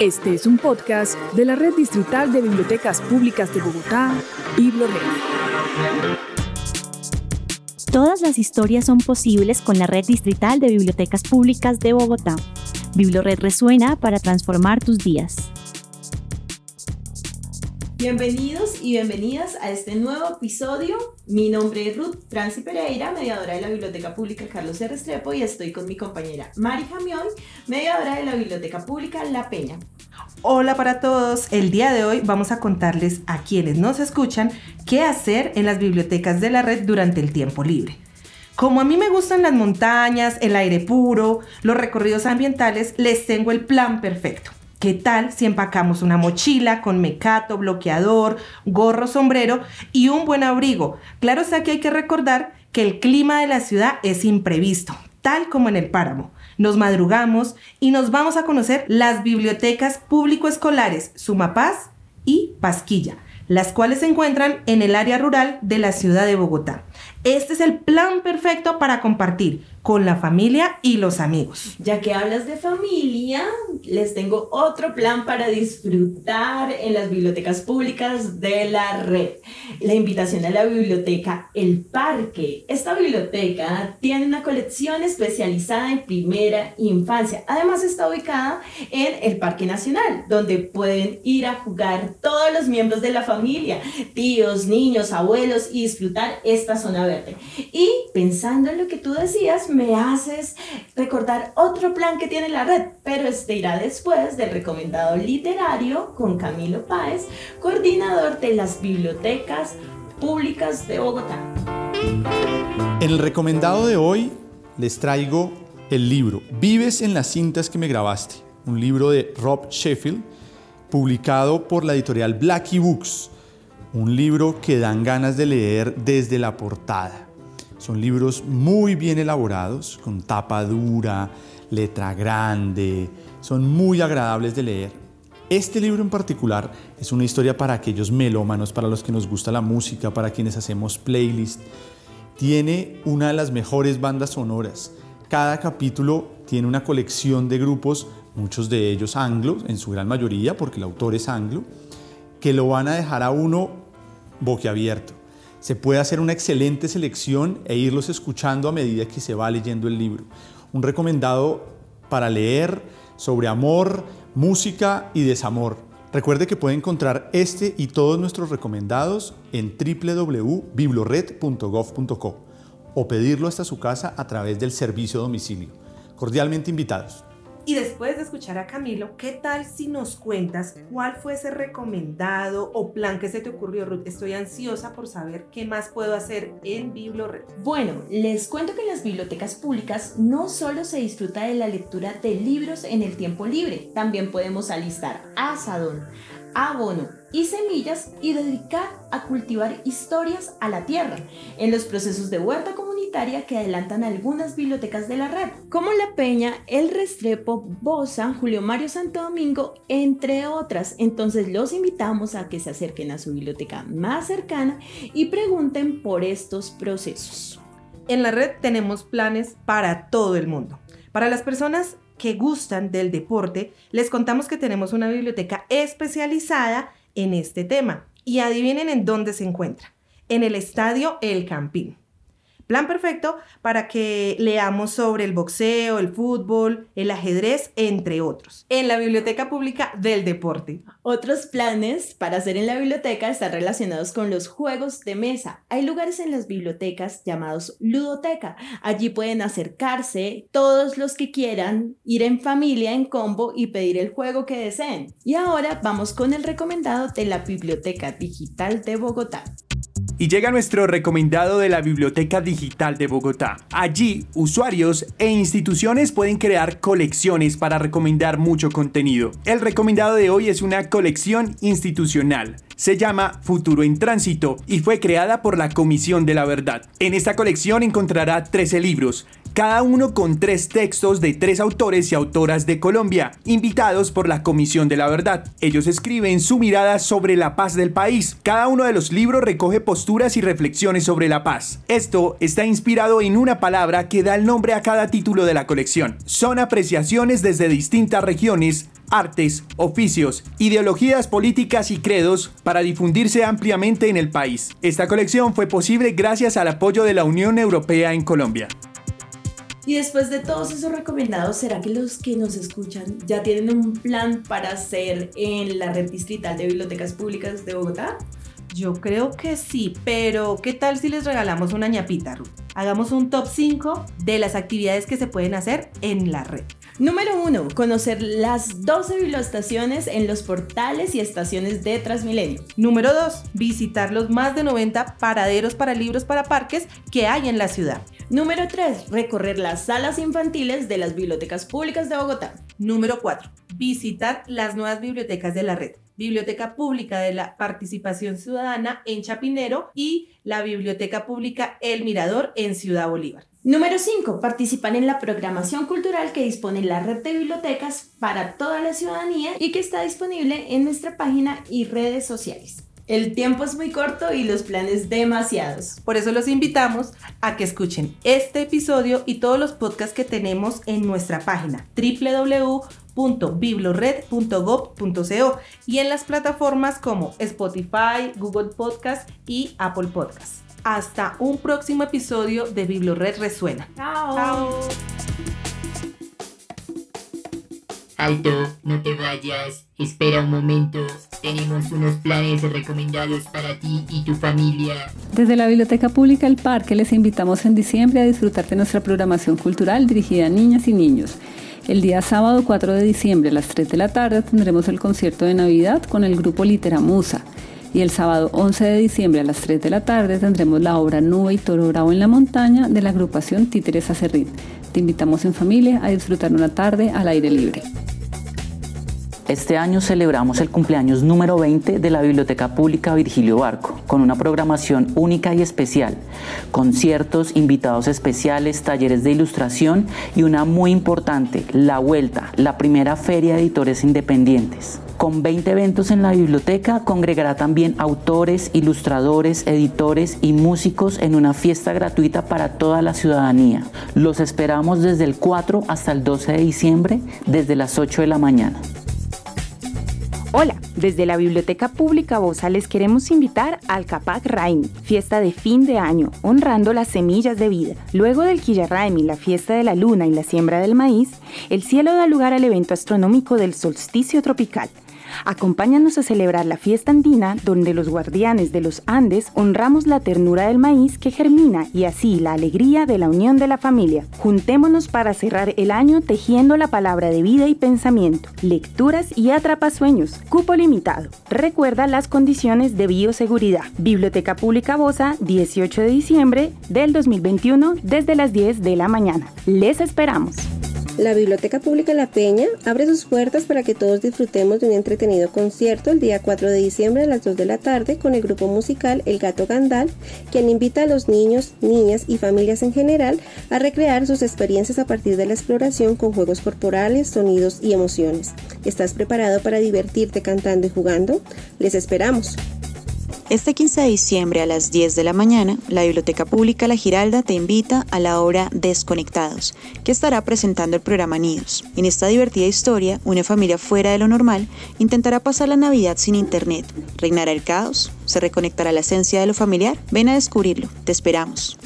Este es un podcast de la Red Distrital de Bibliotecas Públicas de Bogotá, BibloRed. Todas las historias son posibles con la Red Distrital de Bibliotecas Públicas de Bogotá. BibloRed resuena para transformar tus días. Bienvenidos y bienvenidas a este nuevo episodio. Mi nombre es Ruth Franci Pereira, mediadora de la Biblioteca Pública Carlos R. Restrepo y estoy con mi compañera Mari Jamión, mediadora de la Biblioteca Pública La Peña. Hola para todos, el día de hoy vamos a contarles a quienes nos escuchan qué hacer en las bibliotecas de la red durante el tiempo libre. Como a mí me gustan las montañas, el aire puro, los recorridos ambientales, les tengo el plan perfecto. ¿Qué tal si empacamos una mochila con mecato, bloqueador, gorro, sombrero y un buen abrigo? Claro está que hay que recordar que el clima de la ciudad es imprevisto, tal como en el páramo. Nos madrugamos y nos vamos a conocer las bibliotecas público-escolares Sumapaz y Pasquilla, las cuales se encuentran en el área rural de la ciudad de Bogotá. Este es el plan perfecto para compartir con la familia y los amigos. Ya que hablas de familia, les tengo otro plan para disfrutar en las bibliotecas públicas de la red. La invitación a la biblioteca El Parque. Esta biblioteca tiene una colección especializada en primera infancia. Además está ubicada en el Parque Nacional, donde pueden ir a jugar todos los miembros de la familia, tíos, niños, abuelos y disfrutar esta zona verde. Y pensando en lo que tú decías, me haces recordar otro plan que tiene la red, pero este irá después del recomendado literario con Camilo Páez, coordinador de las bibliotecas públicas de Bogotá. En el recomendado de hoy les traigo el libro Vives en las cintas que me grabaste, un libro de Rob Sheffield, publicado por la editorial Blackie Books, un libro que dan ganas de leer desde la portada. Son libros muy bien elaborados, con tapa dura, letra grande, son muy agradables de leer. Este libro en particular es una historia para aquellos melómanos, para los que nos gusta la música, para quienes hacemos playlist. Tiene una de las mejores bandas sonoras. Cada capítulo tiene una colección de grupos, muchos de ellos anglos, en su gran mayoría, porque el autor es anglo, que lo van a dejar a uno boquiabierto se puede hacer una excelente selección e irlos escuchando a medida que se va leyendo el libro. Un recomendado para leer sobre amor, música y desamor. Recuerde que puede encontrar este y todos nuestros recomendados en www.biblored.gov.co o pedirlo hasta su casa a través del servicio domicilio. Cordialmente invitados. Y después de escuchar a Camilo, ¿qué tal si nos cuentas cuál fue ese recomendado o plan que se te ocurrió, Ruth? Estoy ansiosa por saber qué más puedo hacer en BibloRed. Bueno, les cuento que en las bibliotecas públicas no solo se disfruta de la lectura de libros en el tiempo libre, también podemos alistar asadón, abono y semillas y dedicar a cultivar historias a la tierra en los procesos de huerta que adelantan algunas bibliotecas de la red, como La Peña, El Restrepo, Bosa, Julio Mario Santo Domingo, entre otras. Entonces los invitamos a que se acerquen a su biblioteca más cercana y pregunten por estos procesos. En la red tenemos planes para todo el mundo. Para las personas que gustan del deporte, les contamos que tenemos una biblioteca especializada en este tema. Y adivinen en dónde se encuentra. En el estadio El Campín. Plan perfecto para que leamos sobre el boxeo, el fútbol, el ajedrez, entre otros, en la Biblioteca Pública del Deporte. Otros planes para hacer en la biblioteca están relacionados con los juegos de mesa. Hay lugares en las bibliotecas llamados ludoteca. Allí pueden acercarse todos los que quieran, ir en familia, en combo y pedir el juego que deseen. Y ahora vamos con el recomendado de la Biblioteca Digital de Bogotá. Y llega nuestro recomendado de la Biblioteca Digital de Bogotá. Allí, usuarios e instituciones pueden crear colecciones para recomendar mucho contenido. El recomendado de hoy es una colección institucional. Se llama Futuro en Tránsito y fue creada por la Comisión de la Verdad. En esta colección encontrará 13 libros cada uno con tres textos de tres autores y autoras de Colombia, invitados por la Comisión de la Verdad. Ellos escriben su mirada sobre la paz del país. Cada uno de los libros recoge posturas y reflexiones sobre la paz. Esto está inspirado en una palabra que da el nombre a cada título de la colección. Son apreciaciones desde distintas regiones artes, oficios, ideologías políticas y credos para difundirse ampliamente en el país. Esta colección fue posible gracias al apoyo de la Unión Europea en Colombia. Y después de todos esos recomendados, ¿será que los que nos escuchan ya tienen un plan para hacer en la red distrital de bibliotecas públicas de Bogotá? Yo creo que sí, pero ¿qué tal si les regalamos una ñapita, Ruth? Hagamos un top 5 de las actividades que se pueden hacer en la red. Número 1. Conocer las 12 biblioestaciones en los portales y estaciones de Transmilenio. Número 2. Visitar los más de 90 paraderos para libros para parques que hay en la ciudad. Número 3. Recorrer las salas infantiles de las bibliotecas públicas de Bogotá. Número 4. Visitar las nuevas bibliotecas de la red. Biblioteca Pública de la Participación Ciudadana en Chapinero y la Biblioteca Pública El Mirador en Ciudad Bolívar. Número 5. Participar en la programación cultural que dispone la red de bibliotecas para toda la ciudadanía y que está disponible en nuestra página y redes sociales. El tiempo es muy corto y los planes demasiados. Por eso los invitamos a que escuchen este episodio y todos los podcasts que tenemos en nuestra página www.biblored.gov.co y en las plataformas como Spotify, Google Podcast y Apple Podcast. Hasta un próximo episodio de Biblored Resuena. Chao. Chao. Alto, no te vayas, espera un momento. Tenemos unos planes recomendados para ti y tu familia. Desde la Biblioteca Pública El Parque les invitamos en diciembre a disfrutar de nuestra programación cultural dirigida a niñas y niños. El día sábado 4 de diciembre a las 3 de la tarde tendremos el concierto de Navidad con el grupo Literamusa. Y el sábado 11 de diciembre a las 3 de la tarde tendremos la obra Nube y Toro Bravo en la Montaña de la agrupación Títeres Acerrín. Te invitamos en familia a disfrutar una tarde al aire libre. Este año celebramos el cumpleaños número 20 de la Biblioteca Pública Virgilio Barco, con una programación única y especial, conciertos, invitados especiales, talleres de ilustración y una muy importante, La Vuelta, la primera feria de editores independientes. Con 20 eventos en la biblioteca, congregará también autores, ilustradores, editores y músicos en una fiesta gratuita para toda la ciudadanía. Los esperamos desde el 4 hasta el 12 de diciembre, desde las 8 de la mañana. Hola, desde la Biblioteca Pública Bosa les queremos invitar al Capac Raimi, fiesta de fin de año, honrando las semillas de vida. Luego del Quilla-Raimi, la fiesta de la luna y la siembra del maíz, el cielo da lugar al evento astronómico del solsticio tropical. Acompáñanos a celebrar la fiesta andina donde los guardianes de los Andes honramos la ternura del maíz que germina y así la alegría de la unión de la familia. Juntémonos para cerrar el año tejiendo la palabra de vida y pensamiento, lecturas y atrapasueños. Cupo limitado. Recuerda las condiciones de bioseguridad. Biblioteca Pública Bosa, 18 de diciembre del 2021 desde las 10 de la mañana. Les esperamos. La Biblioteca Pública La Peña abre sus puertas para que todos disfrutemos de un entretenido concierto el día 4 de diciembre a las 2 de la tarde con el grupo musical El Gato Gandal, quien invita a los niños, niñas y familias en general a recrear sus experiencias a partir de la exploración con juegos corporales, sonidos y emociones. ¿Estás preparado para divertirte cantando y jugando? Les esperamos. Este 15 de diciembre a las 10 de la mañana, la Biblioteca Pública La Giralda te invita a la obra Desconectados, que estará presentando el programa Nidos. En esta divertida historia, una familia fuera de lo normal intentará pasar la Navidad sin Internet. ¿Reinará el caos? ¿Se reconectará la esencia de lo familiar? Ven a descubrirlo. Te esperamos.